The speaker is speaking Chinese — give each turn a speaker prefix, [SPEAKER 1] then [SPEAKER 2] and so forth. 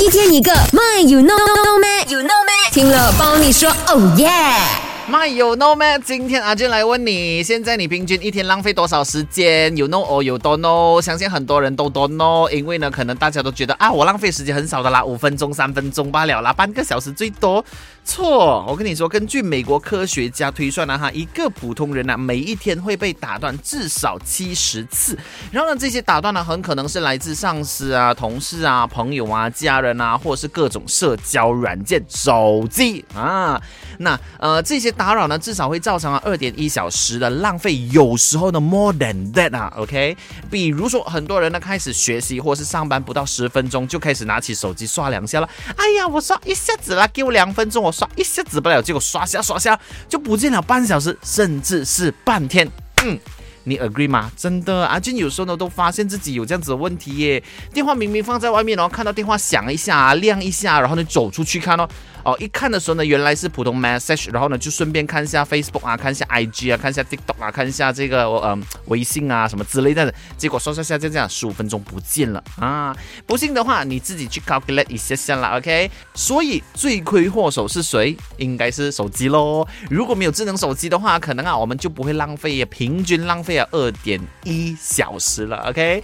[SPEAKER 1] 一天一个，My you know know 咩？You know 咩？听了帮你说，Oh yeah。
[SPEAKER 2] My you know 咩？今天阿俊来问你，现在你平均一天浪费多少时间？You know or you don't know？相信很多人都 don't know，因为呢，可能大家都觉得啊，我浪费时间很少的啦，五分钟、三分钟罢了啦，半个小时最多。错，我跟你说，根据美国科学家推算呢，哈，一个普通人呢，每一天会被打断至少七十次。然后呢，这些打断呢，很可能是来自上司啊、同事啊、朋友啊、家人啊，或者是各种社交软件、手机啊。那呃，这些打扰呢，至少会造成啊二点一小时的浪费，有时候呢 more than that 啊，OK。比如说，很多人呢开始学习或是上班不到十分钟，就开始拿起手机刷两下了。哎呀，我刷一下子啦，给我两分钟，我刷一下子不了，结果刷下刷下就不见了半小时，甚至是半天。嗯。你 agree 吗？真的，阿俊有时候呢都发现自己有这样子的问题耶。电话明明放在外面，然后看到电话响一下、亮一下，然后呢走出去看哦。哦，一看的时候呢，原来是普通 message，然后呢就顺便看一下 Facebook 啊，看一下 IG 啊，看一下 TikTok 啊，看一下这个嗯微信啊什么之类的。结果刷刷下就这样，十五分钟不见了啊！不信的话，你自己去 calculate 一下下啦，OK？所以罪魁祸首是谁？应该是手机喽。如果没有智能手机的话，可能啊我们就不会浪费，平均浪费要二点一小时了，OK？